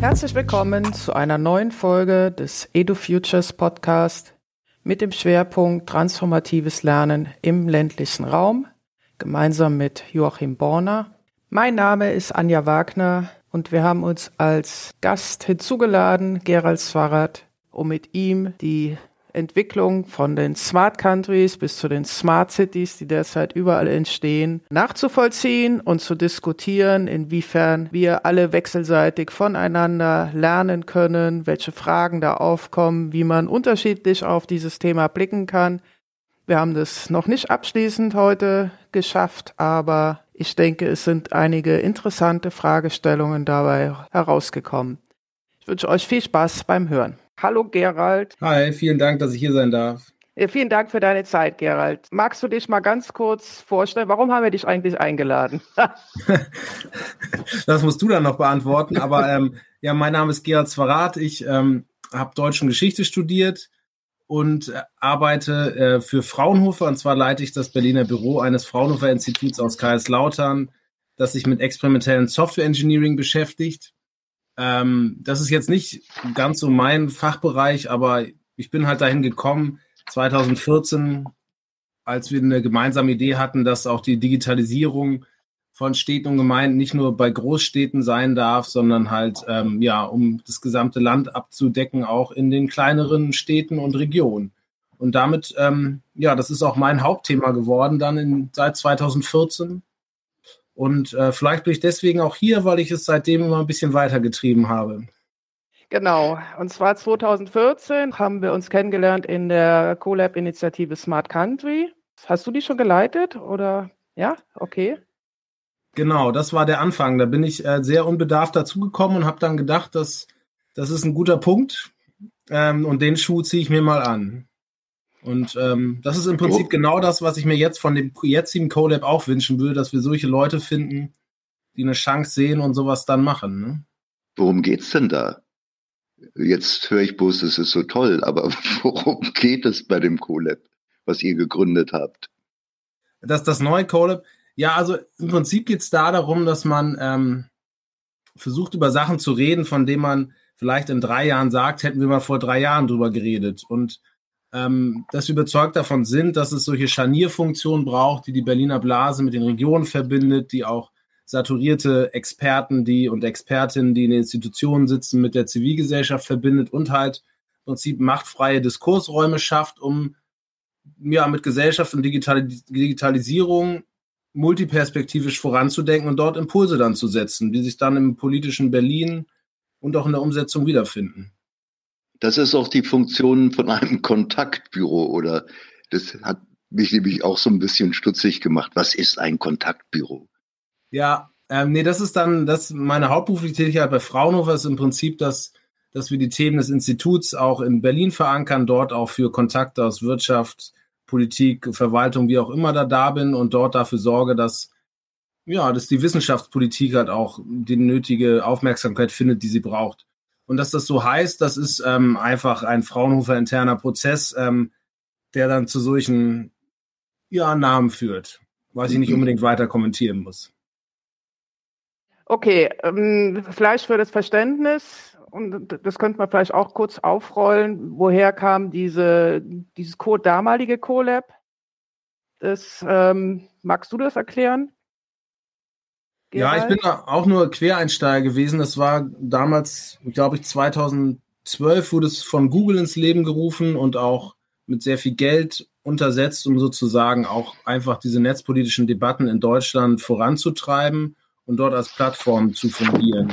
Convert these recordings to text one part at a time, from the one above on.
Herzlich willkommen zu einer neuen Folge des EduFutures Podcast mit dem Schwerpunkt Transformatives Lernen im ländlichen Raum, gemeinsam mit Joachim Borner. Mein Name ist Anja Wagner und wir haben uns als Gast hinzugeladen, Gerald Zwarat, um mit ihm die Entwicklung von den Smart Countries bis zu den Smart Cities, die derzeit überall entstehen, nachzuvollziehen und zu diskutieren, inwiefern wir alle wechselseitig voneinander lernen können, welche Fragen da aufkommen, wie man unterschiedlich auf dieses Thema blicken kann. Wir haben das noch nicht abschließend heute geschafft, aber ich denke, es sind einige interessante Fragestellungen dabei herausgekommen. Ich wünsche euch viel Spaß beim Hören. Hallo Gerald. Hi, vielen Dank, dass ich hier sein darf. Vielen Dank für deine Zeit, Gerald. Magst du dich mal ganz kurz vorstellen? Warum haben wir dich eigentlich eingeladen? das musst du dann noch beantworten. Aber ähm, ja, mein Name ist Gerald Zwarat. Ich ähm, habe Deutsch und Geschichte studiert und äh, arbeite äh, für Fraunhofer. Und zwar leite ich das Berliner Büro eines Fraunhofer Instituts aus Kaiserslautern, das sich mit experimentellen Software Engineering beschäftigt. Ähm, das ist jetzt nicht ganz so mein Fachbereich, aber ich bin halt dahin gekommen, 2014, als wir eine gemeinsame Idee hatten, dass auch die Digitalisierung von Städten und Gemeinden nicht nur bei Großstädten sein darf, sondern halt, ähm, ja, um das gesamte Land abzudecken, auch in den kleineren Städten und Regionen. Und damit, ähm, ja, das ist auch mein Hauptthema geworden dann in, seit 2014. Und äh, vielleicht bin ich deswegen auch hier, weil ich es seitdem immer ein bisschen weitergetrieben habe. Genau. Und zwar 2014 haben wir uns kennengelernt in der CoLab-Initiative Smart Country. Hast du die schon geleitet oder? Ja, okay. Genau, das war der Anfang. Da bin ich äh, sehr unbedarft dazugekommen und habe dann gedacht, dass das ist ein guter Punkt ähm, und den Schuh ziehe ich mir mal an. Und ähm, das ist im Prinzip oh. genau das, was ich mir jetzt von dem jetzigen CoLab auch wünschen würde, dass wir solche Leute finden, die eine Chance sehen und sowas dann machen. Ne? Worum geht's denn da? Jetzt höre ich bloß, es ist so toll, aber worum geht es bei dem CoLab, was ihr gegründet habt? Das, das neue CoLab, ja, also im Prinzip geht's da darum, dass man ähm, versucht, über Sachen zu reden, von denen man vielleicht in drei Jahren sagt, hätten wir mal vor drei Jahren drüber geredet. Und ähm, dass wir überzeugt davon sind, dass es solche Scharnierfunktionen braucht, die die Berliner Blase mit den Regionen verbindet, die auch saturierte Experten, die und Expertinnen, die in den Institutionen sitzen, mit der Zivilgesellschaft verbindet und halt im Prinzip machtfreie Diskursräume schafft, um ja mit Gesellschaft und Digitalis Digitalisierung multiperspektivisch voranzudenken und dort Impulse dann zu setzen, die sich dann im politischen Berlin und auch in der Umsetzung wiederfinden. Das ist auch die Funktion von einem Kontaktbüro oder das hat mich nämlich auch so ein bisschen stutzig gemacht. Was ist ein Kontaktbüro? Ja, ähm, nee, das ist dann, das meine hauptberufliche Tätigkeit bei Fraunhofer ist im Prinzip, dass, dass wir die Themen des Instituts auch in Berlin verankern, dort auch für Kontakte aus Wirtschaft, Politik, Verwaltung, wie auch immer da da bin und dort dafür sorge, dass ja, dass die Wissenschaftspolitik halt auch die nötige Aufmerksamkeit findet, die sie braucht. Und dass das so heißt, das ist ähm, einfach ein Fraunhofer interner Prozess, ähm, der dann zu solchen ja, Namen führt, was ich nicht mhm. unbedingt weiter kommentieren muss. Okay, ähm, vielleicht für das Verständnis, und das könnte man vielleicht auch kurz aufrollen, woher kam diese, dieses Code, damalige CoLab? Das, ähm, magst du das erklären? Ja, ich bin auch nur Quereinsteiger gewesen. Das war damals, glaube ich, 2012 wurde es von Google ins Leben gerufen und auch mit sehr viel Geld untersetzt, um sozusagen auch einfach diese netzpolitischen Debatten in Deutschland voranzutreiben und dort als Plattform zu fungieren.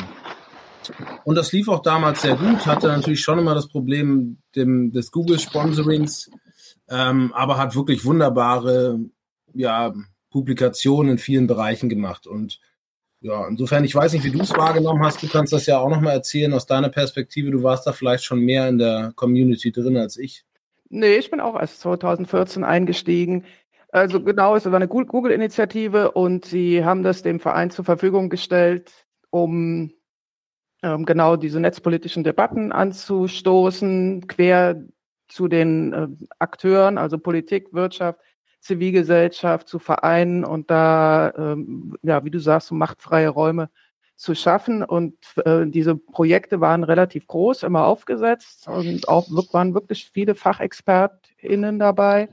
Und das lief auch damals sehr gut, hatte natürlich schon immer das Problem dem, des Google-Sponsorings, ähm, aber hat wirklich wunderbare ja, Publikationen in vielen Bereichen gemacht. Und ja, insofern, ich weiß nicht, wie du es wahrgenommen hast. Du kannst das ja auch nochmal erzählen aus deiner Perspektive. Du warst da vielleicht schon mehr in der Community drin als ich. Nee, ich bin auch erst 2014 eingestiegen. Also genau, es war eine Google-Initiative und sie haben das dem Verein zur Verfügung gestellt, um ähm, genau diese netzpolitischen Debatten anzustoßen, quer zu den äh, Akteuren, also Politik, Wirtschaft, Zivilgesellschaft zu vereinen und da, ähm, ja, wie du sagst, so machtfreie Räume zu schaffen. Und äh, diese Projekte waren relativ groß, immer aufgesetzt und auch waren wirklich viele FachexpertInnen dabei.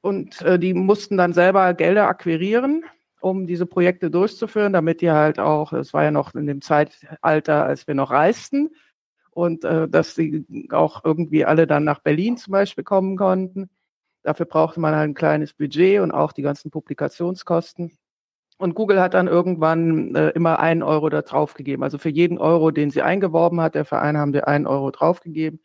Und äh, die mussten dann selber Gelder akquirieren, um diese Projekte durchzuführen, damit die halt auch, es war ja noch in dem Zeitalter, als wir noch reisten, und äh, dass sie auch irgendwie alle dann nach Berlin zum Beispiel kommen konnten. Dafür brauchte man halt ein kleines Budget und auch die ganzen Publikationskosten. Und Google hat dann irgendwann äh, immer einen Euro da draufgegeben. Also für jeden Euro, den sie eingeworben hat, der Verein haben wir einen Euro draufgegeben.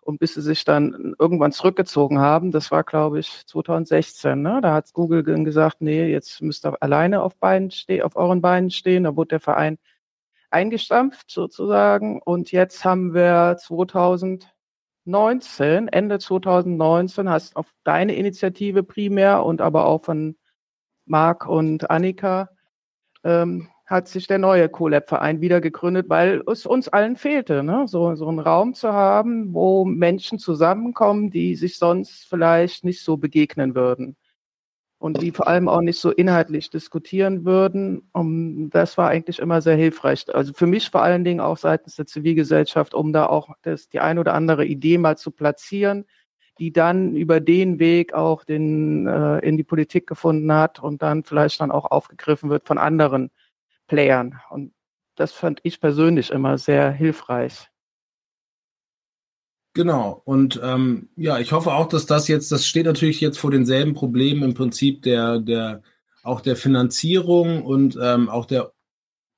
Und bis sie sich dann irgendwann zurückgezogen haben, das war, glaube ich, 2016, ne? da hat Google gesagt, nee, jetzt müsst ihr alleine auf, Beinen stehen, auf euren Beinen stehen. Da wurde der Verein eingestampft sozusagen. Und jetzt haben wir 2019, Ende 2019, hast auf deine Initiative primär und aber auch von Marc und Annika, ähm, hat sich der neue CoLab-Verein wieder gegründet, weil es uns allen fehlte, ne? so, so einen Raum zu haben, wo Menschen zusammenkommen, die sich sonst vielleicht nicht so begegnen würden und die vor allem auch nicht so inhaltlich diskutieren würden. Um, das war eigentlich immer sehr hilfreich. Also für mich vor allen Dingen auch seitens der Zivilgesellschaft, um da auch das, die ein oder andere Idee mal zu platzieren, die dann über den Weg auch den, äh, in die Politik gefunden hat und dann vielleicht dann auch aufgegriffen wird von anderen Playern. Und das fand ich persönlich immer sehr hilfreich. Genau. Und ähm, ja, ich hoffe auch, dass das jetzt, das steht natürlich jetzt vor denselben Problemen im Prinzip der, der auch der Finanzierung und ähm, auch der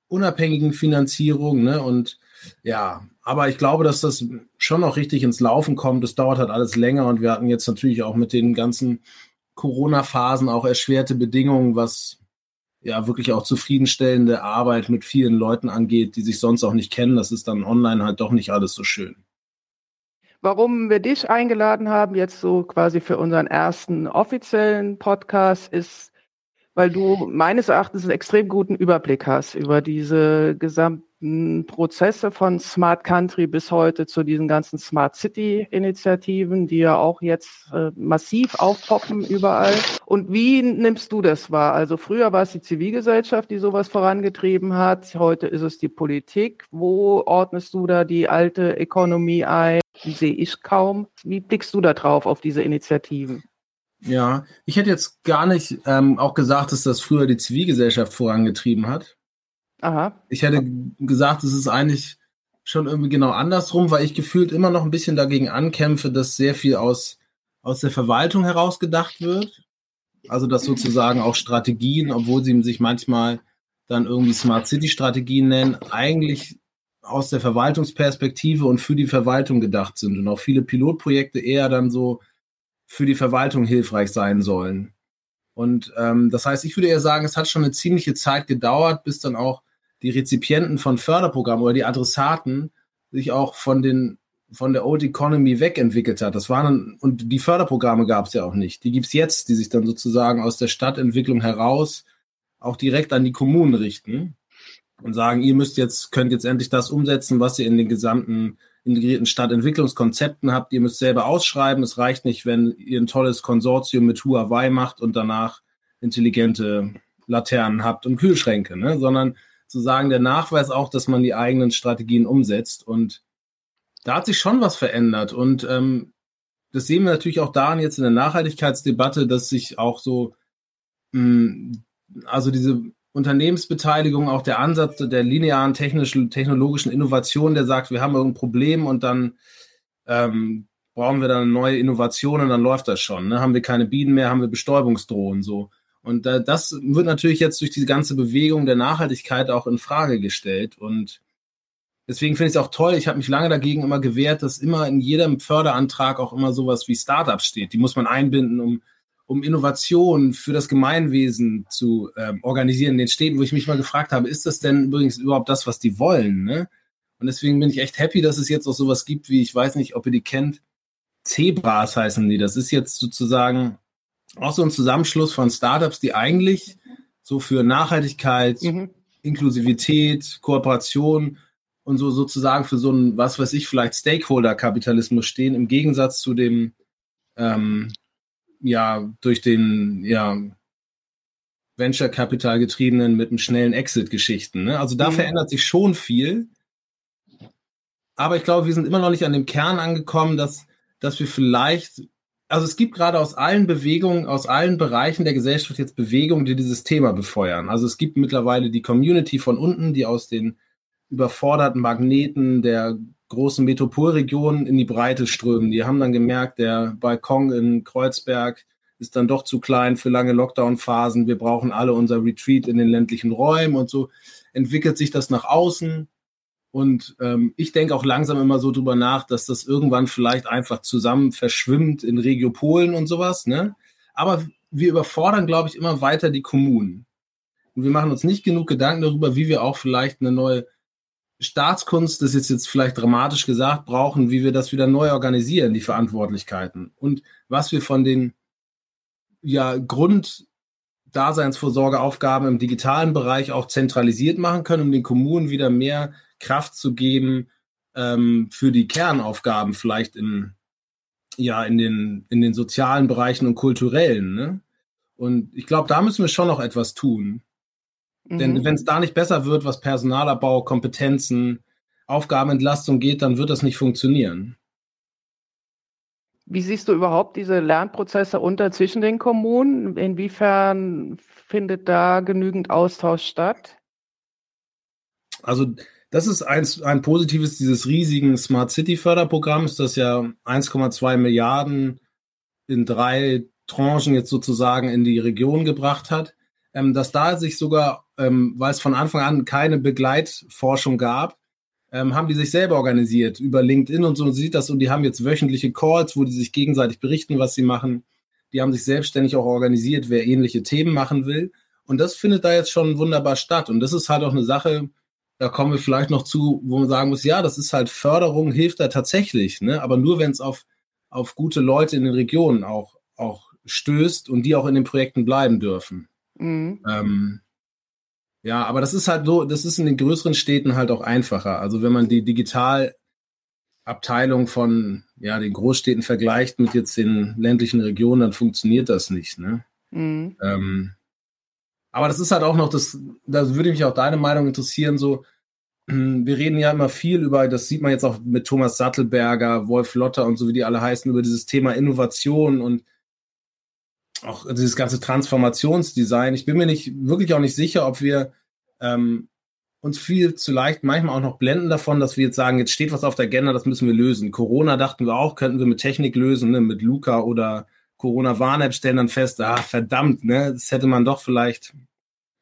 unabhängigen Finanzierung. Ne? Und ja, aber ich glaube, dass das schon noch richtig ins Laufen kommt. Das dauert halt alles länger und wir hatten jetzt natürlich auch mit den ganzen Corona-Phasen auch erschwerte Bedingungen, was ja wirklich auch zufriedenstellende Arbeit mit vielen Leuten angeht, die sich sonst auch nicht kennen. Das ist dann online halt doch nicht alles so schön. Warum wir dich eingeladen haben, jetzt so quasi für unseren ersten offiziellen Podcast, ist, weil du meines Erachtens einen extrem guten Überblick hast über diese gesamten Prozesse von Smart Country bis heute zu diesen ganzen Smart City Initiativen, die ja auch jetzt äh, massiv aufpoppen überall. Und wie nimmst du das wahr? Also früher war es die Zivilgesellschaft, die sowas vorangetrieben hat. Heute ist es die Politik. Wo ordnest du da die alte Ökonomie ein? Die sehe ich kaum. Wie blickst du da drauf, auf diese Initiativen? Ja, ich hätte jetzt gar nicht ähm, auch gesagt, dass das früher die Zivilgesellschaft vorangetrieben hat. Aha. Ich hätte gesagt, es ist eigentlich schon irgendwie genau andersrum, weil ich gefühlt immer noch ein bisschen dagegen ankämpfe, dass sehr viel aus, aus der Verwaltung heraus gedacht wird. Also dass sozusagen auch Strategien, obwohl sie sich manchmal dann irgendwie Smart City Strategien nennen, eigentlich aus der Verwaltungsperspektive und für die Verwaltung gedacht sind und auch viele Pilotprojekte eher dann so für die Verwaltung hilfreich sein sollen. Und ähm, das heißt, ich würde eher sagen, es hat schon eine ziemliche Zeit gedauert, bis dann auch die Rezipienten von Förderprogrammen oder die Adressaten sich auch von den von der Old Economy wegentwickelt hat. Das waren und die Förderprogramme gab es ja auch nicht. Die gibt's jetzt, die sich dann sozusagen aus der Stadtentwicklung heraus auch direkt an die Kommunen richten und sagen, ihr müsst jetzt, könnt jetzt endlich das umsetzen, was ihr in den gesamten integrierten Stadtentwicklungskonzepten habt. Ihr müsst selber ausschreiben. Es reicht nicht, wenn ihr ein tolles Konsortium mit Huawei macht und danach intelligente Laternen habt und Kühlschränke, ne? sondern zu sagen, der Nachweis auch, dass man die eigenen Strategien umsetzt. Und da hat sich schon was verändert. Und ähm, das sehen wir natürlich auch daran jetzt in der Nachhaltigkeitsdebatte, dass sich auch so, mh, hm, also diese Unternehmensbeteiligung auch der Ansatz der linearen technischen, technologischen Innovation, der sagt, wir haben irgendein Problem und dann ähm, brauchen wir dann neue Innovation und dann läuft das schon. Ne? Haben wir keine Bienen mehr, haben wir Bestäubungsdrohnen so. Und äh, das wird natürlich jetzt durch diese ganze Bewegung der Nachhaltigkeit auch in Frage gestellt. Und deswegen finde ich es auch toll. Ich habe mich lange dagegen immer gewehrt, dass immer in jedem Förderantrag auch immer sowas wie Startups steht. Die muss man einbinden, um um Innovation für das Gemeinwesen zu ähm, organisieren in den Städten, wo ich mich mal gefragt habe, ist das denn übrigens überhaupt das, was die wollen? Ne? Und deswegen bin ich echt happy, dass es jetzt auch sowas gibt, wie ich weiß nicht, ob ihr die kennt, Zebras heißen die. Das ist jetzt sozusagen auch so ein Zusammenschluss von Startups, die eigentlich so für Nachhaltigkeit, mhm. Inklusivität, Kooperation und so sozusagen für so einen, was weiß ich, vielleicht Stakeholder-Kapitalismus stehen, im Gegensatz zu dem, ähm, ja, durch den, ja, Venture Capital getriebenen mit einem schnellen Exit-Geschichten. Ne? Also da mhm. verändert sich schon viel. Aber ich glaube, wir sind immer noch nicht an dem Kern angekommen, dass, dass wir vielleicht, also es gibt gerade aus allen Bewegungen, aus allen Bereichen der Gesellschaft jetzt Bewegungen, die dieses Thema befeuern. Also es gibt mittlerweile die Community von unten, die aus den überforderten Magneten der großen Metropolregionen in die Breite strömen. Die haben dann gemerkt, der Balkon in Kreuzberg ist dann doch zu klein für lange Lockdown-Phasen. Wir brauchen alle unser Retreat in den ländlichen Räumen und so entwickelt sich das nach außen. Und ähm, ich denke auch langsam immer so drüber nach, dass das irgendwann vielleicht einfach zusammen verschwimmt in Regiopolen und sowas. Ne? Aber wir überfordern, glaube ich, immer weiter die Kommunen. Und wir machen uns nicht genug Gedanken darüber, wie wir auch vielleicht eine neue Staatskunst, das ist jetzt vielleicht dramatisch gesagt, brauchen, wie wir das wieder neu organisieren, die Verantwortlichkeiten. Und was wir von den ja, Grunddaseinsvorsorgeaufgaben im digitalen Bereich auch zentralisiert machen können, um den Kommunen wieder mehr Kraft zu geben ähm, für die Kernaufgaben, vielleicht in, ja, in den, in den sozialen Bereichen und kulturellen. Ne? Und ich glaube, da müssen wir schon noch etwas tun. Denn mhm. wenn es da nicht besser wird, was Personalabbau, Kompetenzen, Aufgabenentlastung geht, dann wird das nicht funktionieren. Wie siehst du überhaupt diese Lernprozesse unter zwischen den Kommunen? Inwiefern findet da genügend Austausch statt? Also das ist eins, ein positives dieses riesigen Smart City Förderprogramms, das ja 1,2 Milliarden in drei Tranchen jetzt sozusagen in die Region gebracht hat ähm, dass da sich sogar, ähm, weil es von Anfang an keine Begleitforschung gab, ähm, haben die sich selber organisiert über LinkedIn und so und sieht das und die haben jetzt wöchentliche Calls, wo die sich gegenseitig berichten, was sie machen. Die haben sich selbstständig auch organisiert, wer ähnliche Themen machen will. Und das findet da jetzt schon wunderbar statt. Und das ist halt auch eine Sache, da kommen wir vielleicht noch zu, wo man sagen muss, ja, das ist halt Förderung, hilft da tatsächlich, ne? aber nur wenn es auf, auf gute Leute in den Regionen auch, auch stößt und die auch in den Projekten bleiben dürfen. Mhm. Ähm, ja, aber das ist halt so, das ist in den größeren Städten halt auch einfacher. Also wenn man die Digitalabteilung von ja, den Großstädten vergleicht mit jetzt den ländlichen Regionen, dann funktioniert das nicht. Ne? Mhm. Ähm, aber das ist halt auch noch, das, da würde mich auch deine Meinung interessieren, so, wir reden ja immer viel über, das sieht man jetzt auch mit Thomas Sattelberger, Wolf Lotter und so wie die alle heißen, über dieses Thema Innovation und auch dieses ganze Transformationsdesign. Ich bin mir nicht wirklich auch nicht sicher, ob wir ähm, uns viel zu leicht manchmal auch noch blenden davon, dass wir jetzt sagen, jetzt steht was auf der Agenda, das müssen wir lösen. Corona dachten wir auch, könnten wir mit Technik lösen, ne, mit Luca oder Corona-Warn-App stellen dann fest, ah, verdammt, ne, das hätte man doch vielleicht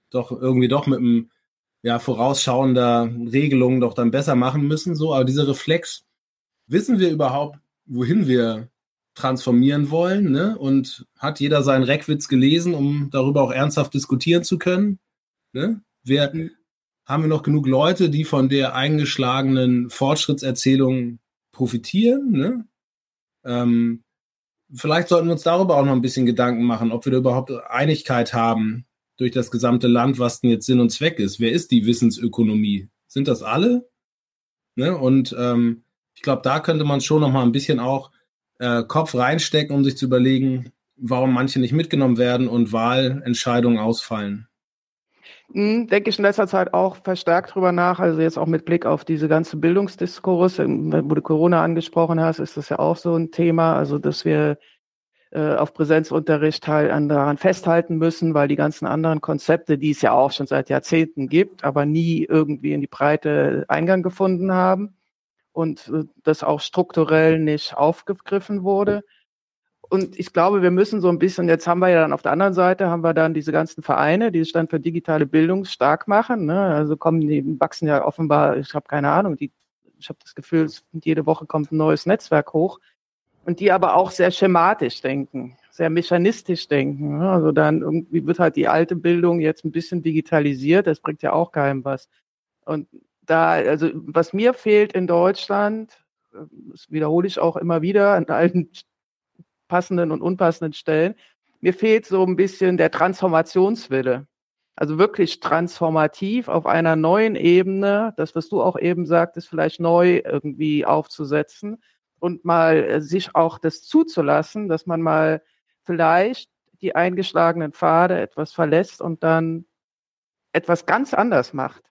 doch irgendwie doch mit einem ja, vorausschauender Regelung doch dann besser machen müssen, so. Aber dieser Reflex, wissen wir überhaupt, wohin wir transformieren wollen. Ne? Und hat jeder seinen Reckwitz gelesen, um darüber auch ernsthaft diskutieren zu können? Ne? Wer, mhm. Haben wir noch genug Leute, die von der eingeschlagenen Fortschrittserzählung profitieren? Ne? Ähm, vielleicht sollten wir uns darüber auch noch ein bisschen Gedanken machen, ob wir da überhaupt Einigkeit haben durch das gesamte Land, was denn jetzt Sinn und Zweck ist. Wer ist die Wissensökonomie? Sind das alle? Ne? Und ähm, ich glaube, da könnte man schon noch mal ein bisschen auch äh, Kopf reinstecken, um sich zu überlegen, warum manche nicht mitgenommen werden und Wahlentscheidungen ausfallen. Mhm, denke ich in letzter Zeit auch verstärkt drüber nach. Also jetzt auch mit Blick auf diese ganze Bildungsdiskurs, wo du Corona angesprochen hast, ist das ja auch so ein Thema. Also dass wir äh, auf Präsenzunterricht halt an, daran festhalten müssen, weil die ganzen anderen Konzepte, die es ja auch schon seit Jahrzehnten gibt, aber nie irgendwie in die Breite Eingang gefunden haben und äh, das auch strukturell nicht aufgegriffen wurde. Und ich glaube, wir müssen so ein bisschen, jetzt haben wir ja dann auf der anderen Seite, haben wir dann diese ganzen Vereine, die sich dann für digitale Bildung stark machen. Ne? Also kommen, die wachsen ja offenbar, ich habe keine Ahnung, die, ich habe das Gefühl, jede Woche kommt ein neues Netzwerk hoch. Und die aber auch sehr schematisch denken, sehr mechanistisch denken. Ne? Also dann irgendwie wird halt die alte Bildung jetzt ein bisschen digitalisiert, das bringt ja auch keinem was. Und da, also was mir fehlt in Deutschland, das wiederhole ich auch immer wieder an allen passenden und unpassenden Stellen, mir fehlt so ein bisschen der Transformationswille. Also wirklich transformativ auf einer neuen Ebene, das, was du auch eben sagtest, vielleicht neu irgendwie aufzusetzen und mal äh, sich auch das zuzulassen, dass man mal vielleicht die eingeschlagenen Pfade etwas verlässt und dann etwas ganz anders macht.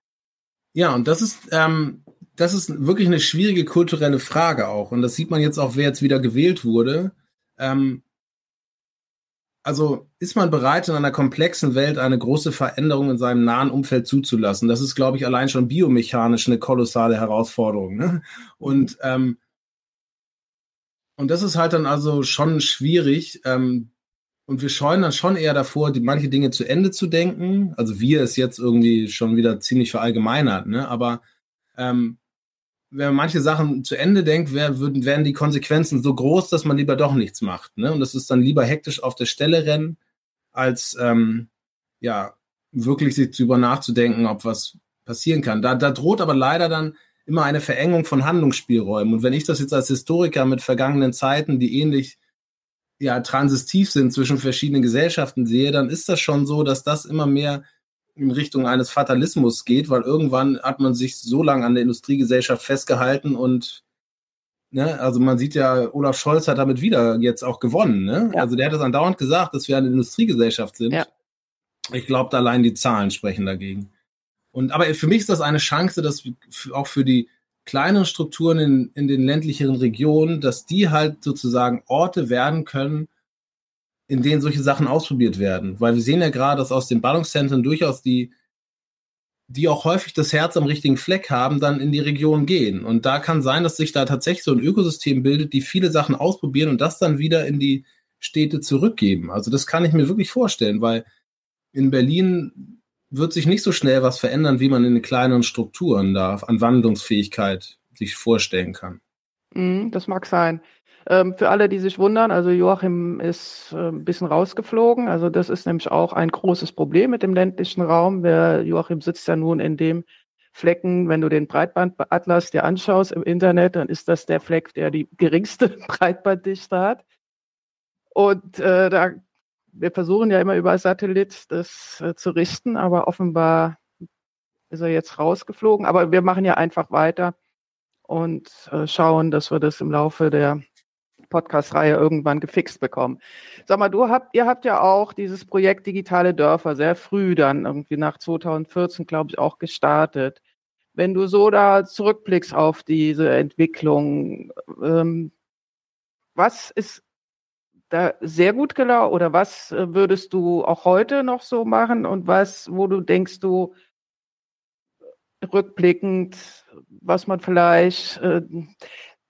Ja, und das ist, ähm, das ist wirklich eine schwierige kulturelle Frage auch. Und das sieht man jetzt auch, wer jetzt wieder gewählt wurde. Ähm, also ist man bereit, in einer komplexen Welt eine große Veränderung in seinem nahen Umfeld zuzulassen? Das ist, glaube ich, allein schon biomechanisch eine kolossale Herausforderung. Ne? Und, ähm, und das ist halt dann also schon schwierig. Ähm, und wir scheuen dann schon eher davor, die, manche Dinge zu Ende zu denken. Also wir ist jetzt irgendwie schon wieder ziemlich verallgemeinert, ne? Aber ähm, wenn man manche Sachen zu Ende denkt, wär, würden, wären die Konsequenzen so groß, dass man lieber doch nichts macht. Ne? Und das ist dann lieber hektisch auf der Stelle rennen, als ähm, ja wirklich sich drüber nachzudenken, ob was passieren kann. Da, da droht aber leider dann immer eine Verengung von Handlungsspielräumen. Und wenn ich das jetzt als Historiker mit vergangenen Zeiten, die ähnlich ja transistiv sind zwischen verschiedenen Gesellschaften sehe, dann ist das schon so, dass das immer mehr in Richtung eines Fatalismus geht, weil irgendwann hat man sich so lange an der Industriegesellschaft festgehalten und ne, also man sieht ja, Olaf Scholz hat damit wieder jetzt auch gewonnen. Ne? Ja. Also der hat es andauernd gesagt, dass wir eine Industriegesellschaft sind. Ja. Ich glaube, allein die Zahlen sprechen dagegen. Und aber für mich ist das eine Chance, dass auch für die kleineren Strukturen in, in den ländlicheren Regionen, dass die halt sozusagen Orte werden können, in denen solche Sachen ausprobiert werden. Weil wir sehen ja gerade, dass aus den Ballungszentren durchaus die, die auch häufig das Herz am richtigen Fleck haben, dann in die Region gehen. Und da kann sein, dass sich da tatsächlich so ein Ökosystem bildet, die viele Sachen ausprobieren und das dann wieder in die Städte zurückgeben. Also das kann ich mir wirklich vorstellen, weil in Berlin wird sich nicht so schnell was verändern, wie man in den kleineren Strukturen da an Wandlungsfähigkeit sich vorstellen kann. Mm, das mag sein. Ähm, für alle, die sich wundern, also Joachim ist äh, ein bisschen rausgeflogen. Also das ist nämlich auch ein großes Problem mit dem ländlichen Raum. Der Joachim sitzt ja nun in dem Flecken, wenn du den Breitbandatlas dir anschaust im Internet, dann ist das der Fleck, der die geringste Breitbanddichte hat. Und äh, da wir versuchen ja immer über Satellit das äh, zu richten, aber offenbar ist er jetzt rausgeflogen. Aber wir machen ja einfach weiter und äh, schauen, dass wir das im Laufe der Podcast-Reihe irgendwann gefixt bekommen. Sag mal, du habt, ihr habt ja auch dieses Projekt Digitale Dörfer sehr früh dann irgendwie nach 2014, glaube ich, auch gestartet. Wenn du so da zurückblickst auf diese Entwicklung, ähm, was ist da sehr gut gelaufen oder was äh, würdest du auch heute noch so machen und was, wo du denkst du rückblickend, was man vielleicht, äh,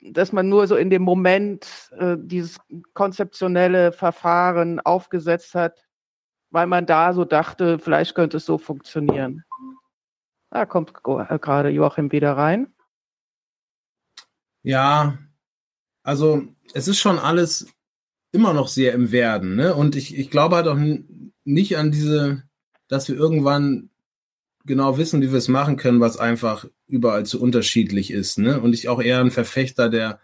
dass man nur so in dem Moment äh, dieses konzeptionelle Verfahren aufgesetzt hat, weil man da so dachte, vielleicht könnte es so funktionieren. Da kommt gerade Joachim wieder rein. Ja, also es ist schon alles immer noch sehr im Werden. Ne? Und ich, ich glaube halt auch nicht an diese, dass wir irgendwann genau wissen, wie wir es machen können, was einfach überall zu unterschiedlich ist. Ne? Und ich auch eher ein Verfechter der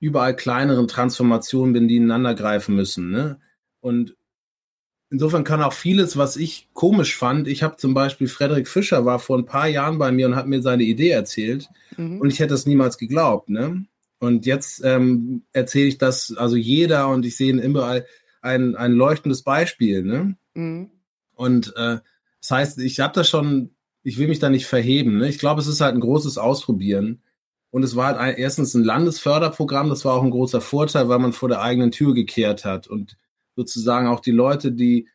überall kleineren Transformationen bin, die ineinander greifen müssen. Ne? Und insofern kann auch vieles, was ich komisch fand, ich habe zum Beispiel Frederik Fischer war vor ein paar Jahren bei mir und hat mir seine Idee erzählt mhm. und ich hätte es niemals geglaubt. Ne? Und jetzt ähm, erzähle ich das, also jeder und ich sehe überall ein, ein leuchtendes Beispiel. Ne? Mhm. Und äh, das heißt, ich habe das schon, ich will mich da nicht verheben. Ne? Ich glaube, es ist halt ein großes Ausprobieren. Und es war halt ein, erstens ein Landesförderprogramm, das war auch ein großer Vorteil, weil man vor der eigenen Tür gekehrt hat. Und sozusagen auch die Leute, die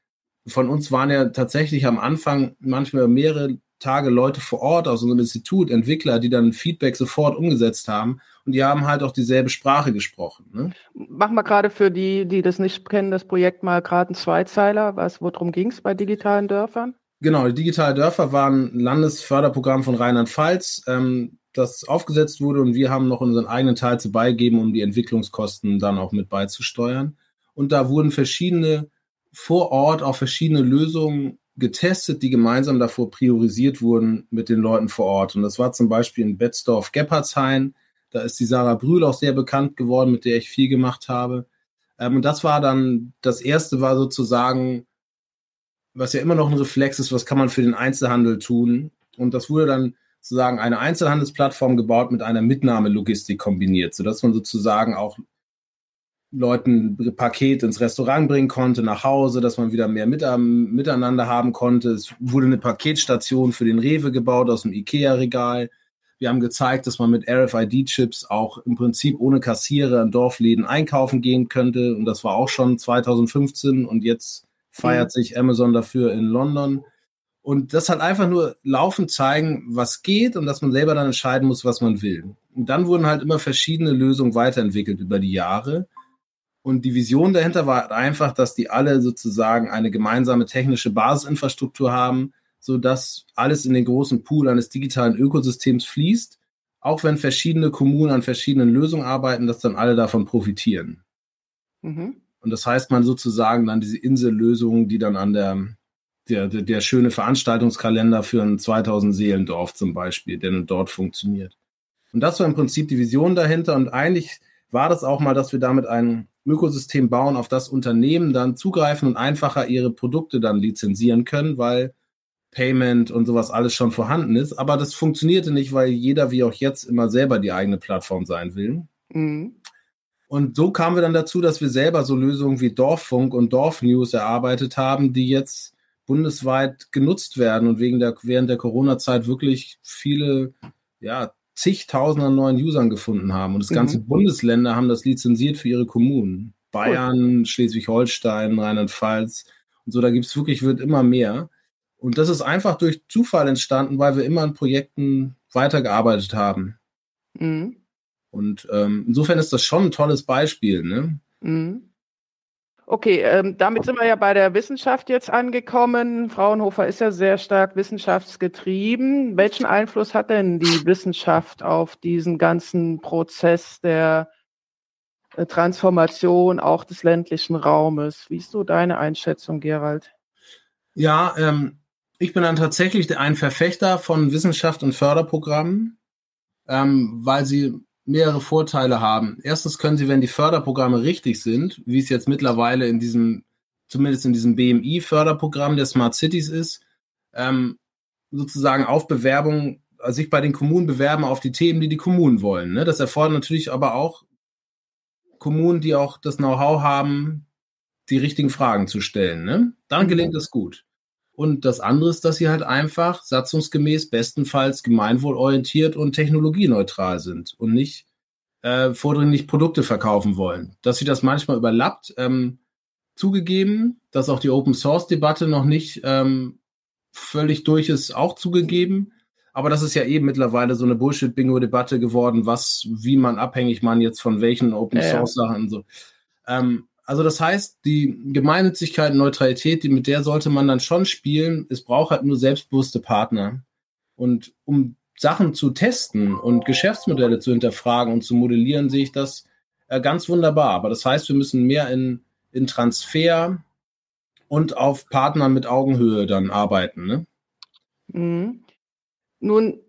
von uns waren ja tatsächlich am Anfang manchmal mehrere Tage Leute vor Ort aus unserem Institut, Entwickler, die dann Feedback sofort umgesetzt haben und die haben halt auch dieselbe Sprache gesprochen. Ne? Machen wir gerade für die, die das nicht kennen, das Projekt mal gerade einen Zweizeiler. Was, worum ging es bei digitalen Dörfern? Genau, die digitalen Dörfer waren ein Landesförderprogramm von Rheinland-Pfalz, ähm, das aufgesetzt wurde und wir haben noch unseren eigenen Teil zu beigeben, um die Entwicklungskosten dann auch mit beizusteuern. Und da wurden verschiedene vor Ort auch verschiedene Lösungen getestet, die gemeinsam davor priorisiert wurden mit den Leuten vor Ort. Und das war zum Beispiel in Betzdorf-Geppardshain. Da ist die Sarah Brühl auch sehr bekannt geworden, mit der ich viel gemacht habe. Ähm, und das war dann, das erste war sozusagen was ja immer noch ein Reflex ist, was kann man für den Einzelhandel tun. Und das wurde dann sozusagen eine Einzelhandelsplattform gebaut mit einer Mitnahmelogistik kombiniert, sodass man sozusagen auch Leuten Paket ins Restaurant bringen konnte, nach Hause, dass man wieder mehr mit, miteinander haben konnte. Es wurde eine Paketstation für den Rewe gebaut aus dem IKEA-Regal. Wir haben gezeigt, dass man mit RFID-Chips auch im Prinzip ohne Kassiere in Dorfläden einkaufen gehen könnte. Und das war auch schon 2015 und jetzt feiert mhm. sich Amazon dafür in London. Und das hat einfach nur laufend zeigen, was geht und dass man selber dann entscheiden muss, was man will. Und dann wurden halt immer verschiedene Lösungen weiterentwickelt über die Jahre. Und die Vision dahinter war einfach, dass die alle sozusagen eine gemeinsame technische Basisinfrastruktur haben, so dass alles in den großen Pool eines digitalen Ökosystems fließt, auch wenn verschiedene Kommunen an verschiedenen Lösungen arbeiten, dass dann alle davon profitieren. Mhm. Und das heißt man sozusagen dann diese Insellösungen, die dann an der, der, der, der schöne Veranstaltungskalender für ein 2000 Seelendorf zum Beispiel, der dann dort funktioniert. Und das war im Prinzip die Vision dahinter und eigentlich war das auch mal, dass wir damit ein Ökosystem bauen, auf das Unternehmen dann zugreifen und einfacher ihre Produkte dann lizenzieren können, weil Payment und sowas alles schon vorhanden ist. Aber das funktionierte nicht, weil jeder wie auch jetzt immer selber die eigene Plattform sein will. Mhm. Und so kamen wir dann dazu, dass wir selber so Lösungen wie Dorffunk und Dorfnews erarbeitet haben, die jetzt bundesweit genutzt werden und wegen der, während der Corona-Zeit wirklich viele, ja, zigtausender neuen Usern gefunden haben. Und das ganze mhm. Bundesländer haben das lizenziert für ihre Kommunen. Bayern, cool. Schleswig-Holstein, Rheinland-Pfalz. Und so, da gibt es wirklich, wird immer mehr. Und das ist einfach durch Zufall entstanden, weil wir immer an Projekten weitergearbeitet haben. Mhm. Und ähm, insofern ist das schon ein tolles Beispiel. Ne? Mhm. Okay, ähm, damit sind wir ja bei der Wissenschaft jetzt angekommen. Fraunhofer ist ja sehr stark wissenschaftsgetrieben. Welchen Einfluss hat denn die Wissenschaft auf diesen ganzen Prozess der äh, Transformation auch des ländlichen Raumes? Wie ist so deine Einschätzung, Gerald? Ja, ähm, ich bin dann tatsächlich ein Verfechter von Wissenschaft und Förderprogrammen, ähm, weil sie mehrere Vorteile haben. Erstens können Sie, wenn die Förderprogramme richtig sind, wie es jetzt mittlerweile in diesem, zumindest in diesem BMI-Förderprogramm der Smart Cities ist, ähm, sozusagen auf Bewerbung, also sich bei den Kommunen bewerben auf die Themen, die die Kommunen wollen. Ne? Das erfordert natürlich aber auch Kommunen, die auch das Know-how haben, die richtigen Fragen zu stellen. Ne? Dann gelingt es gut. Und das andere ist, dass sie halt einfach satzungsgemäß bestenfalls gemeinwohlorientiert und technologieneutral sind und nicht äh, vordringlich Produkte verkaufen wollen. Dass sie das manchmal überlappt, ähm, zugegeben, dass auch die Open Source Debatte noch nicht ähm, völlig durch ist, auch zugegeben. Aber das ist ja eben mittlerweile so eine Bullshit-Bingo-Debatte geworden, was, wie man abhängig man jetzt von welchen Open Source Sachen so. Ähm, also das heißt, die Gemeinnützigkeit und Neutralität, die, mit der sollte man dann schon spielen. Es braucht halt nur selbstbewusste Partner. Und um Sachen zu testen und Geschäftsmodelle zu hinterfragen und zu modellieren, sehe ich das äh, ganz wunderbar. Aber das heißt, wir müssen mehr in, in Transfer und auf Partner mit Augenhöhe dann arbeiten. Ne? Mhm. Nun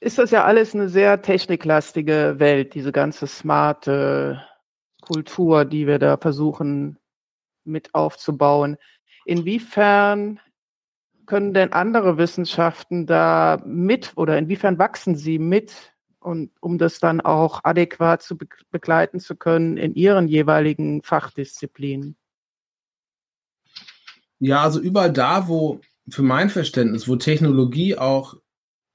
ist das ja alles eine sehr techniklastige Welt, diese ganze smarte Kultur, die wir da versuchen mit aufzubauen. Inwiefern können denn andere Wissenschaften da mit oder inwiefern wachsen sie mit und um das dann auch adäquat zu be begleiten zu können in ihren jeweiligen Fachdisziplinen? Ja, also überall da, wo für mein Verständnis, wo Technologie auch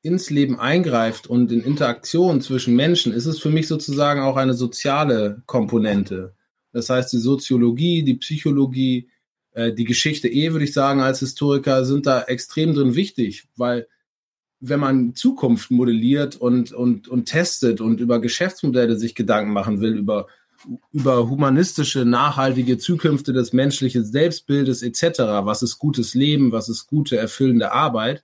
ins Leben eingreift und in Interaktion zwischen Menschen, ist es für mich sozusagen auch eine soziale Komponente. Das heißt, die Soziologie, die Psychologie, äh, die Geschichte eh, würde ich sagen, als Historiker sind da extrem drin wichtig, weil wenn man Zukunft modelliert und, und, und testet und über Geschäftsmodelle sich Gedanken machen will, über, über humanistische, nachhaltige Zukünfte des menschlichen Selbstbildes etc., was ist gutes Leben, was ist gute, erfüllende Arbeit,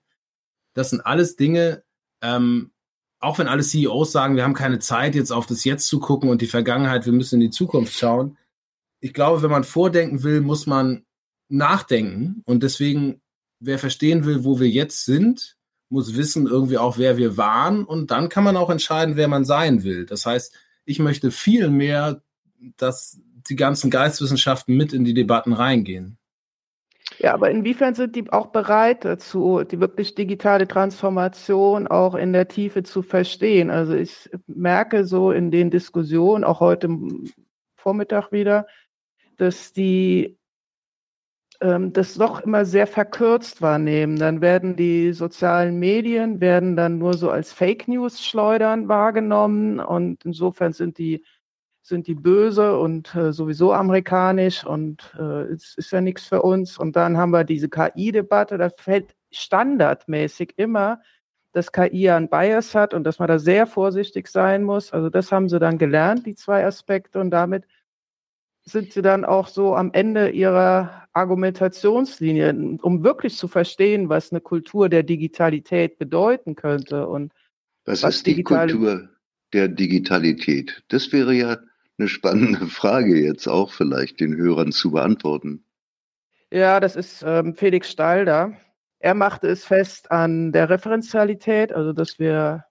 das sind alles Dinge, ähm, auch wenn alle CEOs sagen, wir haben keine Zeit, jetzt auf das Jetzt zu gucken und die Vergangenheit, wir müssen in die Zukunft schauen. Ich glaube, wenn man vordenken will, muss man nachdenken. Und deswegen, wer verstehen will, wo wir jetzt sind, muss wissen irgendwie auch, wer wir waren. Und dann kann man auch entscheiden, wer man sein will. Das heißt, ich möchte viel mehr, dass die ganzen Geistwissenschaften mit in die Debatten reingehen. Ja, aber inwiefern sind die auch bereit dazu, die wirklich digitale Transformation auch in der Tiefe zu verstehen? Also ich merke so in den Diskussionen, auch heute Vormittag wieder, dass die ähm, das doch immer sehr verkürzt wahrnehmen. Dann werden die sozialen Medien werden dann nur so als Fake News schleudern wahrgenommen und insofern sind die sind die böse und äh, sowieso amerikanisch und äh, es ist ja nichts für uns. Und dann haben wir diese KI-Debatte, da fällt standardmäßig immer, dass KI einen Bias hat und dass man da sehr vorsichtig sein muss. Also das haben sie dann gelernt, die zwei Aspekte, und damit sind sie dann auch so am Ende ihrer Argumentationslinie, um wirklich zu verstehen, was eine Kultur der Digitalität bedeuten könnte. Und was, was ist die Kultur der Digitalität? Das wäre ja eine spannende Frage jetzt auch vielleicht den Hörern zu beantworten. Ja, das ist ähm, Felix Stalder. Er machte es fest an der Referenzialität, also dass wir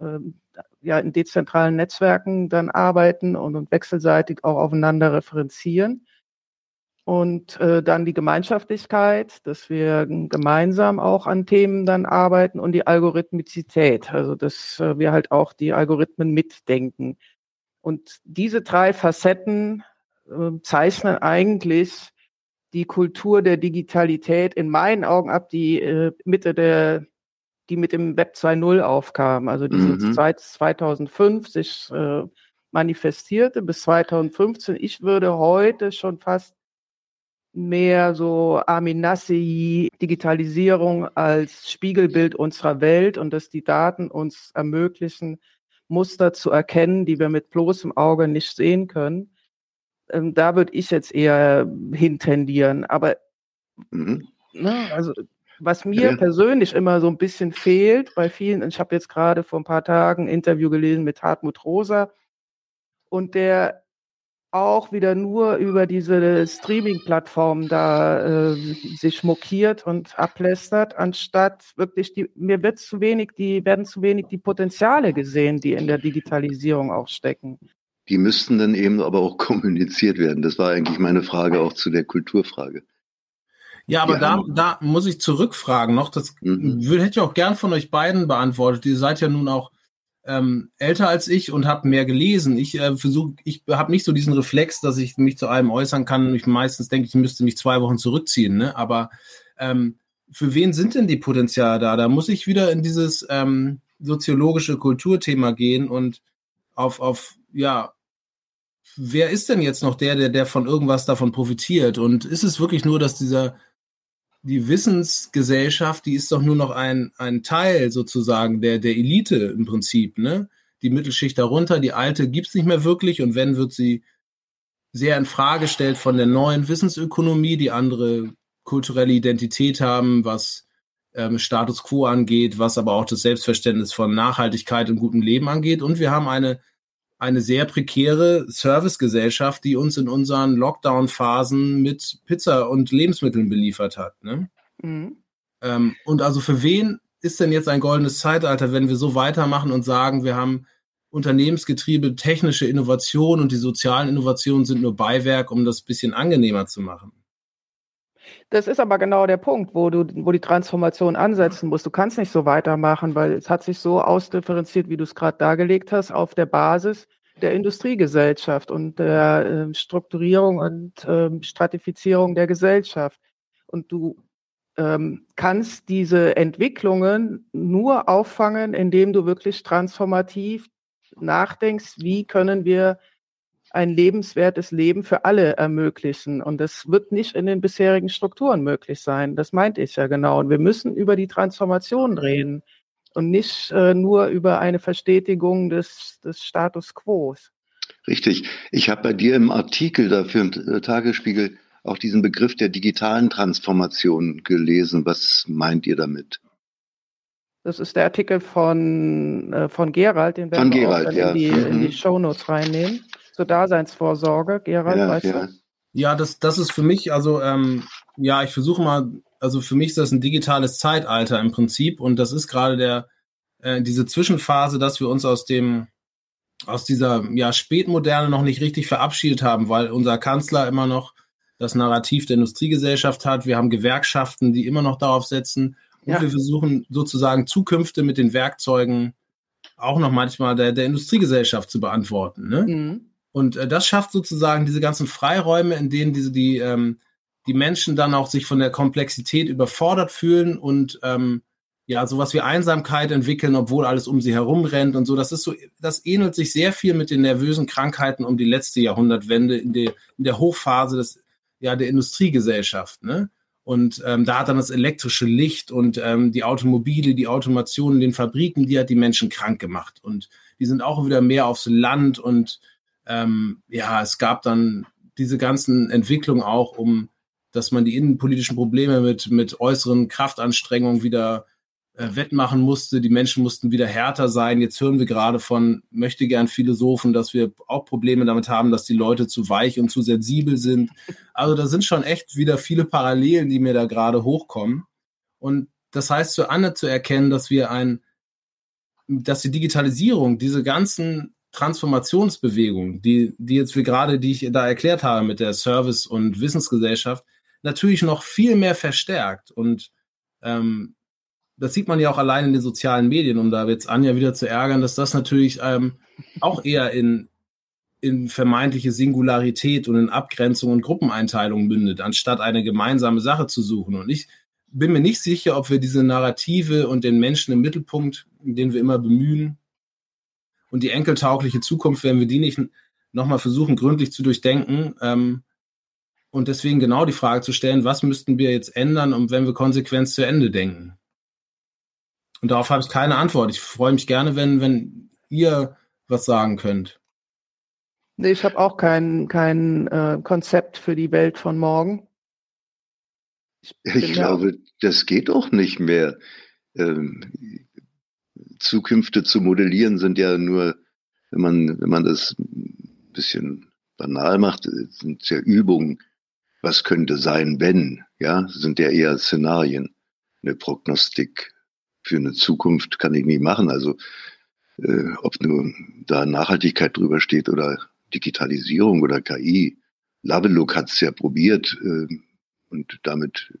ähm, ja in dezentralen Netzwerken dann arbeiten und, und wechselseitig auch aufeinander referenzieren. Und äh, dann die Gemeinschaftlichkeit, dass wir gemeinsam auch an Themen dann arbeiten und die Algorithmizität, also dass äh, wir halt auch die Algorithmen mitdenken. Und diese drei Facetten äh, zeichnen eigentlich die Kultur der Digitalität in meinen Augen ab, die äh, Mitte der, die mit dem Web 2.0 aufkam, also die mhm. 2005 sich äh, manifestierte bis 2015. Ich würde heute schon fast mehr so Aminassi Digitalisierung als Spiegelbild unserer Welt und dass die Daten uns ermöglichen, Muster zu erkennen, die wir mit bloßem Auge nicht sehen können. Ähm, da würde ich jetzt eher hintendieren. Aber mhm. ne, also was mir ja. persönlich immer so ein bisschen fehlt bei vielen, ich habe jetzt gerade vor ein paar Tagen ein Interview gelesen mit Hartmut Rosa und der auch wieder nur über diese Streaming-Plattformen da äh, sich mokiert und ablästert, anstatt wirklich die, mir wird zu wenig, die werden zu wenig die Potenziale gesehen, die in der Digitalisierung auch stecken. Die müssten dann eben aber auch kommuniziert werden. Das war eigentlich meine Frage auch zu der Kulturfrage. Ja, aber da, da muss ich zurückfragen noch. Das mhm. hätte ich auch gern von euch beiden beantwortet. Ihr seid ja nun auch ähm, älter als ich und habe mehr gelesen. Ich äh, versuche, ich habe nicht so diesen Reflex, dass ich mich zu allem äußern kann. Ich meistens denke, ich müsste mich zwei Wochen zurückziehen. Ne? Aber ähm, für wen sind denn die Potenziale da? Da muss ich wieder in dieses ähm, soziologische Kulturthema gehen und auf, auf, ja, wer ist denn jetzt noch der, der, der von irgendwas davon profitiert? Und ist es wirklich nur, dass dieser die Wissensgesellschaft, die ist doch nur noch ein, ein Teil sozusagen der, der Elite im Prinzip, ne? Die Mittelschicht darunter, die alte gibt's nicht mehr wirklich und wenn, wird sie sehr in Frage gestellt von der neuen Wissensökonomie, die andere kulturelle Identität haben, was ähm, Status quo angeht, was aber auch das Selbstverständnis von Nachhaltigkeit und gutem Leben angeht. Und wir haben eine eine sehr prekäre Servicegesellschaft, die uns in unseren Lockdown-Phasen mit Pizza und Lebensmitteln beliefert hat. Ne? Mhm. Ähm, und also für wen ist denn jetzt ein goldenes Zeitalter, wenn wir so weitermachen und sagen, wir haben Unternehmensgetriebe, technische Innovation und die sozialen Innovationen sind nur Beiwerk, um das bisschen angenehmer zu machen? Das ist aber genau der Punkt, wo du, wo die Transformation ansetzen musst. Du kannst nicht so weitermachen, weil es hat sich so ausdifferenziert, wie du es gerade dargelegt hast, auf der Basis der Industriegesellschaft und der äh, Strukturierung und äh, Stratifizierung der Gesellschaft. Und du ähm, kannst diese Entwicklungen nur auffangen, indem du wirklich transformativ nachdenkst, wie können wir ein lebenswertes Leben für alle ermöglichen. Und das wird nicht in den bisherigen Strukturen möglich sein. Das meinte ich ja genau. Und wir müssen über die Transformation reden und nicht äh, nur über eine Verstetigung des, des Status quo. Richtig. Ich habe bei dir im Artikel dafür im äh, Tagesspiegel auch diesen Begriff der digitalen Transformation gelesen. Was meint ihr damit? Das ist der Artikel von, äh, von Gerald, den werden wir auch ja. in die, mhm. in die Shownotes reinnehmen zur Daseinsvorsorge, Gerald, ja, weißt ja. du? Ja, das, das ist für mich, also ähm, ja, ich versuche mal, also für mich ist das ein digitales Zeitalter im Prinzip und das ist gerade der äh, diese Zwischenphase, dass wir uns aus dem aus dieser ja Spätmoderne noch nicht richtig verabschiedet haben, weil unser Kanzler immer noch das Narrativ der Industriegesellschaft hat. Wir haben Gewerkschaften, die immer noch darauf setzen. Und ja. wir versuchen sozusagen Zukünfte mit den Werkzeugen auch noch manchmal der, der Industriegesellschaft zu beantworten. Ne? Mhm. Und äh, das schafft sozusagen diese ganzen Freiräume, in denen diese die ähm, die Menschen dann auch sich von der Komplexität überfordert fühlen und ähm, ja sowas wie Einsamkeit entwickeln, obwohl alles um sie herum rennt und so. Das ist so, das ähnelt sich sehr viel mit den nervösen Krankheiten um die letzte Jahrhundertwende in der in der Hochphase des ja der Industriegesellschaft. Ne? Und ähm, da hat dann das elektrische Licht und ähm, die Automobile, die Automation in den Fabriken, die hat die Menschen krank gemacht. Und die sind auch wieder mehr aufs Land und ähm, ja, es gab dann diese ganzen Entwicklungen auch, um, dass man die innenpolitischen Probleme mit, mit äußeren Kraftanstrengungen wieder äh, wettmachen musste. Die Menschen mussten wieder härter sein. Jetzt hören wir gerade von möchte gern Philosophen, dass wir auch Probleme damit haben, dass die Leute zu weich und zu sensibel sind. Also da sind schon echt wieder viele Parallelen, die mir da gerade hochkommen. Und das heißt, zu Anne zu erkennen, dass wir ein, dass die Digitalisierung diese ganzen Transformationsbewegung, die, die jetzt wie gerade, die ich da erklärt habe mit der Service- und Wissensgesellschaft, natürlich noch viel mehr verstärkt. Und ähm, das sieht man ja auch allein in den sozialen Medien, um da jetzt Anja wieder zu ärgern, dass das natürlich ähm, auch eher in, in vermeintliche Singularität und in Abgrenzung und Gruppeneinteilung mündet, anstatt eine gemeinsame Sache zu suchen. Und ich bin mir nicht sicher, ob wir diese Narrative und den Menschen im Mittelpunkt, den wir immer bemühen, und die enkeltaugliche Zukunft, werden wir die nicht nochmal versuchen, gründlich zu durchdenken. Ähm, und deswegen genau die Frage zu stellen, was müssten wir jetzt ändern, um wenn wir konsequent zu Ende denken? Und darauf habe ich keine Antwort. Ich freue mich gerne, wenn, wenn ihr was sagen könnt. Nee, ich habe auch kein, kein äh, Konzept für die Welt von morgen. Ich, ich glaube, das geht auch nicht mehr. Ähm, Zukünfte zu modellieren sind ja nur, wenn man, wenn man das ein bisschen banal macht, sind ja Übungen. Was könnte sein, wenn? Ja, sind ja eher Szenarien. Eine Prognostik für eine Zukunft kann ich nicht machen. Also, äh, ob nur da Nachhaltigkeit drüber steht oder Digitalisierung oder KI. Labelook hat es ja probiert äh, und damit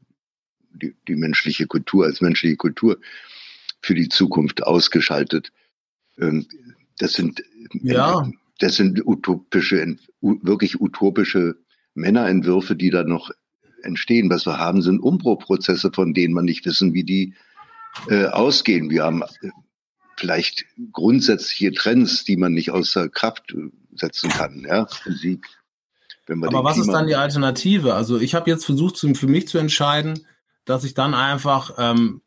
die, die menschliche Kultur als menschliche Kultur für die Zukunft ausgeschaltet. Ähm, das sind, ja. das sind utopische, wirklich utopische Männerentwürfe, die da noch entstehen. Was wir haben, sind Umbruchprozesse, von denen man nicht wissen, wie die äh, ausgehen. Wir haben äh, vielleicht grundsätzliche Trends, die man nicht außer Kraft äh, setzen kann. Ja, Physik. Aber was Klima ist dann die Alternative? Also ich habe jetzt versucht, für mich zu entscheiden, dass ich dann einfach ähm,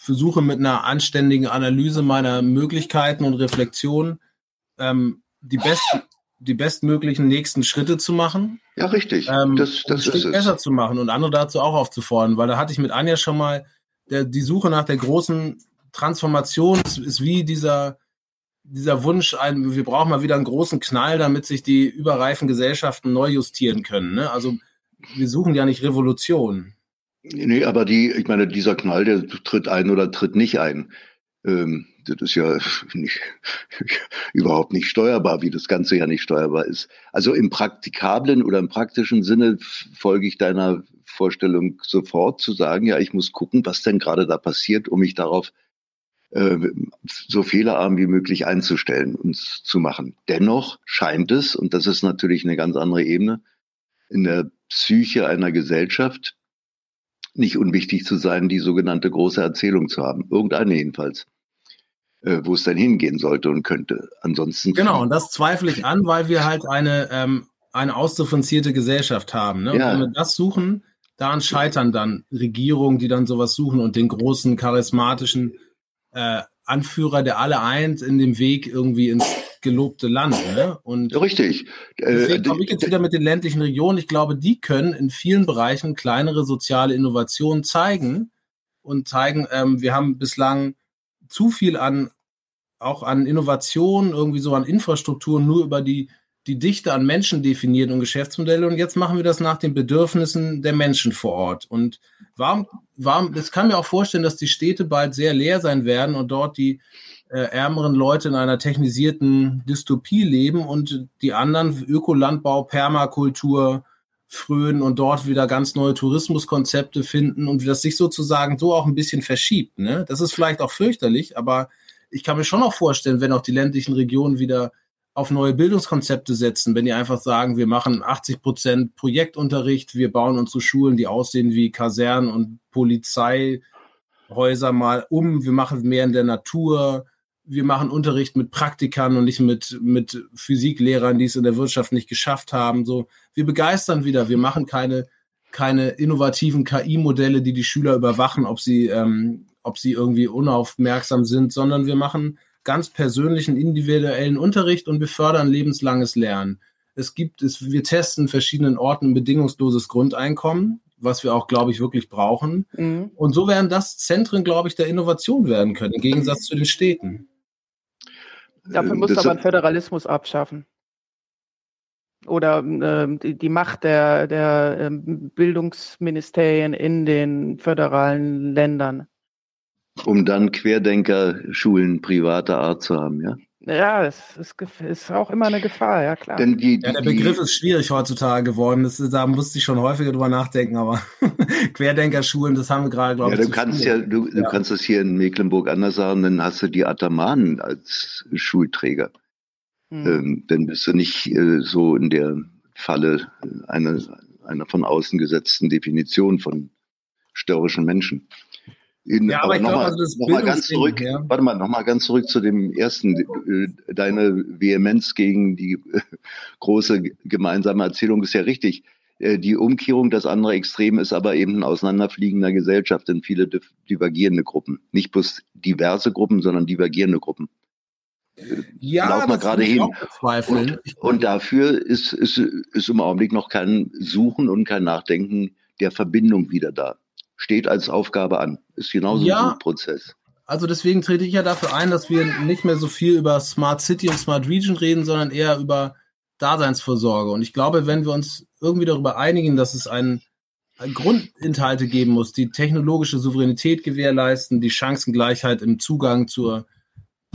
versuche mit einer anständigen Analyse meiner Möglichkeiten und Reflexion ähm, die besten die bestmöglichen nächsten Schritte zu machen. Ja, richtig. Ähm, das, das um ist es. besser zu machen und andere dazu auch aufzufordern, weil da hatte ich mit Anja schon mal der, die Suche nach der großen Transformation ist, ist wie dieser dieser Wunsch, ein, wir brauchen mal wieder einen großen Knall, damit sich die überreifen Gesellschaften neu justieren können. Ne? Also wir suchen ja nicht Revolution. Nee, aber die, ich meine, dieser Knall, der tritt ein oder tritt nicht ein. Ähm, das ist ja nicht, überhaupt nicht steuerbar, wie das Ganze ja nicht steuerbar ist. Also im praktikablen oder im praktischen Sinne folge ich deiner Vorstellung sofort zu sagen, ja, ich muss gucken, was denn gerade da passiert, um mich darauf äh, so fehlerarm wie möglich einzustellen und zu machen. Dennoch scheint es, und das ist natürlich eine ganz andere Ebene, in der Psyche einer Gesellschaft nicht unwichtig zu sein, die sogenannte große Erzählung zu haben. Irgendeine jedenfalls. Äh, wo es dann hingehen sollte und könnte. Ansonsten. Genau, und das zweifle ich an, weil wir halt eine, ähm, eine ausdifferenzierte Gesellschaft haben. Ne? Und ja. wenn wir das suchen, daran scheitern dann Regierungen, die dann sowas suchen und den großen charismatischen äh, Anführer, der alle eint in dem Weg irgendwie ins gelobte Land. Ne? Und Richtig. Äh, deswegen komme ich jetzt wieder mit den ländlichen Regionen. Ich glaube, die können in vielen Bereichen kleinere soziale Innovationen zeigen und zeigen, ähm, wir haben bislang zu viel an auch an Innovationen, irgendwie so an Infrastrukturen nur über die die Dichte an Menschen definiert und Geschäftsmodelle und jetzt machen wir das nach den Bedürfnissen der Menschen vor Ort. Und warum, warum, es kann mir auch vorstellen, dass die Städte bald sehr leer sein werden und dort die äh, ärmeren Leute in einer technisierten Dystopie leben und die anderen Ökolandbau, Permakultur frönen und dort wieder ganz neue Tourismuskonzepte finden und das sich sozusagen so auch ein bisschen verschiebt. Ne? Das ist vielleicht auch fürchterlich, aber ich kann mir schon auch vorstellen, wenn auch die ländlichen Regionen wieder auf neue Bildungskonzepte setzen, wenn die einfach sagen, wir machen 80 Prozent Projektunterricht, wir bauen unsere Schulen, die aussehen wie Kasernen und Polizeihäuser mal um, wir machen mehr in der Natur, wir machen Unterricht mit Praktikern und nicht mit, mit Physiklehrern, die es in der Wirtschaft nicht geschafft haben. So, wir begeistern wieder. Wir machen keine, keine innovativen KI-Modelle, die die Schüler überwachen, ob sie, ähm, ob sie irgendwie unaufmerksam sind, sondern wir machen ganz persönlichen, individuellen Unterricht und wir fördern lebenslanges Lernen. Es gibt es, wir testen verschiedenen Orten bedingungsloses Grundeinkommen, was wir auch, glaube ich, wirklich brauchen. Mhm. Und so werden das Zentren, glaube ich, der Innovation werden können, im Gegensatz zu den Städten. Dafür äh, muss aber ein Föderalismus abschaffen. Oder äh, die, die, Macht der, der äh, Bildungsministerien in den föderalen Ländern. Um dann Querdenker-Schulen privater Art zu haben, ja? Ja, es ist, ist, auch immer eine Gefahr, ja klar. Denn die, die, ja, der Begriff ist schwierig heutzutage geworden. Das, da musste ich schon häufiger drüber nachdenken, aber Querdenkerschulen, das haben wir gerade, glaube ja, ich. Du kannst ja, du, ja. du kannst das hier in Mecklenburg anders sagen, dann hast du die Atamanen als Schulträger. Hm. Ähm, dann bist du nicht äh, so in der Falle einer, einer von außen gesetzten Definition von störrischen Menschen. In, ja, aber, aber nochmal also noch mal ganz zurück, ja. warte mal, nochmal ganz zurück zu dem ersten, äh, deine Vehemenz gegen die äh, große gemeinsame Erzählung ist ja richtig. Äh, die Umkehrung, das andere Extrem ist aber eben ein Auseinanderfliegender Gesellschaft in viele divergierende Gruppen. Nicht bloß diverse Gruppen, sondern divergierende Gruppen. Ja, Laufen wir gerade hin. Und, und, dafür ist, ist, ist im Augenblick noch kein Suchen und kein Nachdenken der Verbindung wieder da steht als Aufgabe an. Ist genauso ja, ein Prozess. Also deswegen trete ich ja dafür ein, dass wir nicht mehr so viel über Smart City und Smart Region reden, sondern eher über Daseinsvorsorge. Und ich glaube, wenn wir uns irgendwie darüber einigen, dass es einen, einen Grundinhalte geben muss, die technologische Souveränität gewährleisten, die Chancengleichheit im Zugang zur,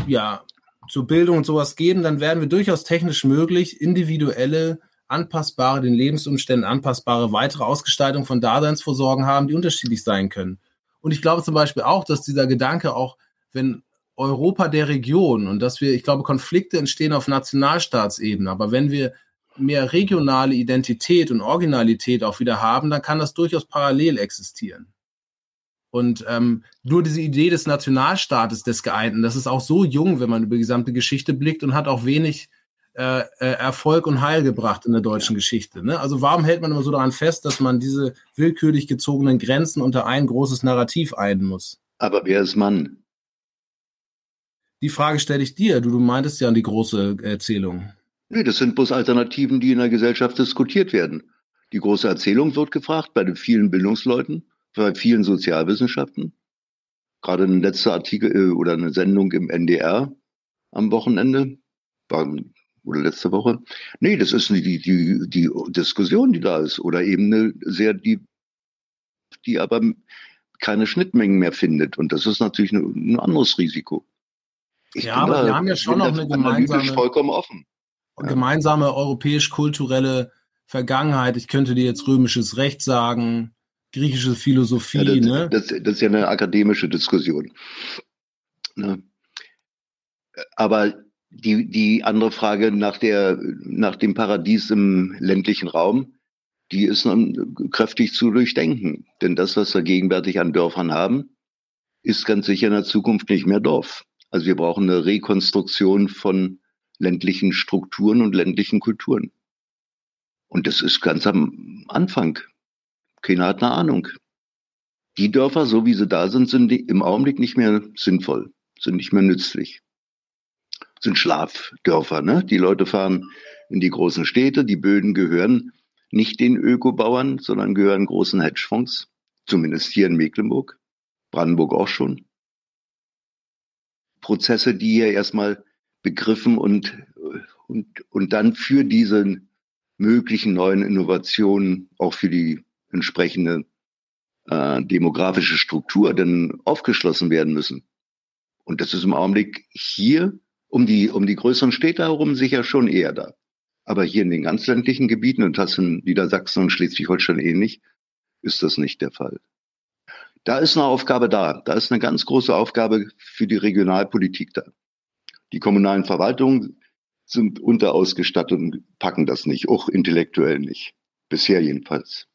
ja, zur Bildung und sowas geben, dann werden wir durchaus technisch möglich individuelle anpassbare, den Lebensumständen anpassbare weitere Ausgestaltung von Daseinsvorsorgen haben, die unterschiedlich sein können. Und ich glaube zum Beispiel auch, dass dieser Gedanke auch, wenn Europa der Region und dass wir, ich glaube, Konflikte entstehen auf Nationalstaatsebene, aber wenn wir mehr regionale Identität und Originalität auch wieder haben, dann kann das durchaus parallel existieren. Und ähm, nur diese Idee des Nationalstaates, des Geeinten, das ist auch so jung, wenn man über die gesamte Geschichte blickt und hat auch wenig äh, äh, Erfolg und Heil gebracht in der deutschen Geschichte. Ne? Also warum hält man immer so daran fest, dass man diese willkürlich gezogenen Grenzen unter ein großes Narrativ ein muss? Aber wer ist Mann? Die Frage stelle ich dir. Du, du meintest ja an die große Erzählung. Nee, das sind bloß Alternativen, die in der Gesellschaft diskutiert werden. Die große Erzählung wird gefragt bei den vielen Bildungsleuten, bei vielen Sozialwissenschaften. Gerade ein letzter Artikel äh, oder eine Sendung im NDR am Wochenende war oder letzte Woche. Nee, das ist die, die, die Diskussion, die da ist. Oder eben eine sehr, die, die aber keine Schnittmengen mehr findet. Und das ist natürlich ein, ein anderes Risiko. Ich ja, aber da, wir haben ja schon noch eine gemeinsame, vollkommen offen. gemeinsame europäisch-kulturelle Vergangenheit. Ich könnte dir jetzt römisches Recht sagen, griechische Philosophie. Ja, das, ne? das, das, ist ja eine akademische Diskussion. Ne? Aber die, die andere Frage nach, der, nach dem Paradies im ländlichen Raum, die ist kräftig zu durchdenken. Denn das, was wir gegenwärtig an Dörfern haben, ist ganz sicher in der Zukunft nicht mehr Dorf. Also wir brauchen eine Rekonstruktion von ländlichen Strukturen und ländlichen Kulturen. Und das ist ganz am Anfang. Keiner hat eine Ahnung. Die Dörfer, so wie sie da sind, sind im Augenblick nicht mehr sinnvoll, sind nicht mehr nützlich sind Schlafdörfer. Ne? Die Leute fahren in die großen Städte, die Böden gehören nicht den Ökobauern, sondern gehören großen Hedgefonds, zumindest hier in Mecklenburg, Brandenburg auch schon. Prozesse, die hier erstmal begriffen und, und, und dann für diese möglichen neuen Innovationen, auch für die entsprechende äh, demografische Struktur dann aufgeschlossen werden müssen. Und das ist im Augenblick hier um die, um die größeren Städte herum sicher schon eher da. Aber hier in den ganz ländlichen Gebieten, und das in Niedersachsen und Schleswig-Holstein ähnlich, ist das nicht der Fall. Da ist eine Aufgabe da. Da ist eine ganz große Aufgabe für die Regionalpolitik da. Die kommunalen Verwaltungen sind unterausgestattet und packen das nicht, auch intellektuell nicht. Bisher jedenfalls.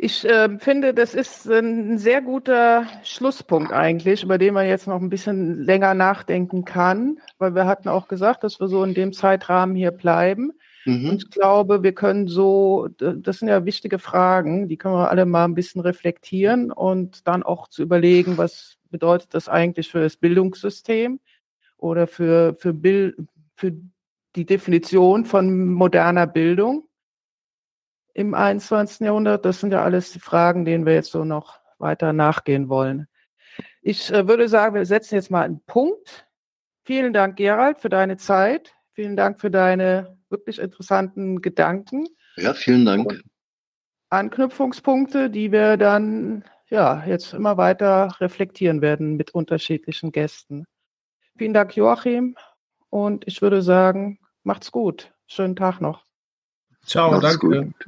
Ich äh, finde, das ist ein sehr guter Schlusspunkt eigentlich, über den man jetzt noch ein bisschen länger nachdenken kann, weil wir hatten auch gesagt, dass wir so in dem Zeitrahmen hier bleiben. Mhm. Und ich glaube, wir können so, das sind ja wichtige Fragen, die können wir alle mal ein bisschen reflektieren und dann auch zu überlegen, was bedeutet das eigentlich für das Bildungssystem oder für, für, Bild, für die Definition von moderner Bildung im 21. Jahrhundert? Das sind ja alles die Fragen, denen wir jetzt so noch weiter nachgehen wollen. Ich äh, würde sagen, wir setzen jetzt mal einen Punkt. Vielen Dank, Gerald, für deine Zeit. Vielen Dank für deine wirklich interessanten Gedanken. Ja, vielen Dank. Anknüpfungspunkte, die wir dann ja jetzt immer weiter reflektieren werden mit unterschiedlichen Gästen. Vielen Dank, Joachim. Und ich würde sagen, macht's gut. Schönen Tag noch. Ciao, Mach's danke. Gut.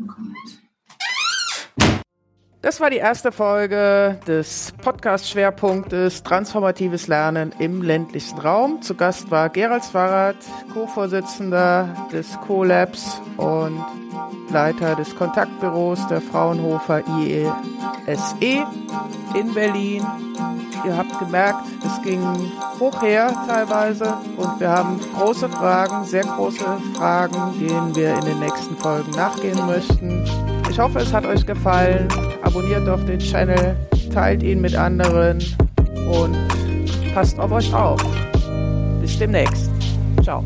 Das war die erste Folge des Podcast-Schwerpunktes Transformatives Lernen im ländlichen Raum. Zu Gast war Gerald Zwarrat, Co-Vorsitzender des Co-Labs und Leiter des Kontaktbüros der Fraunhofer IESE e in Berlin. Ihr habt gemerkt, es ging hoch her teilweise und wir haben große Fragen, sehr große Fragen, denen wir in den nächsten Folgen nachgehen möchten. Ich hoffe, es hat euch gefallen. Abonniert doch den Channel, teilt ihn mit anderen und passt auf euch auf. Bis demnächst. Ciao.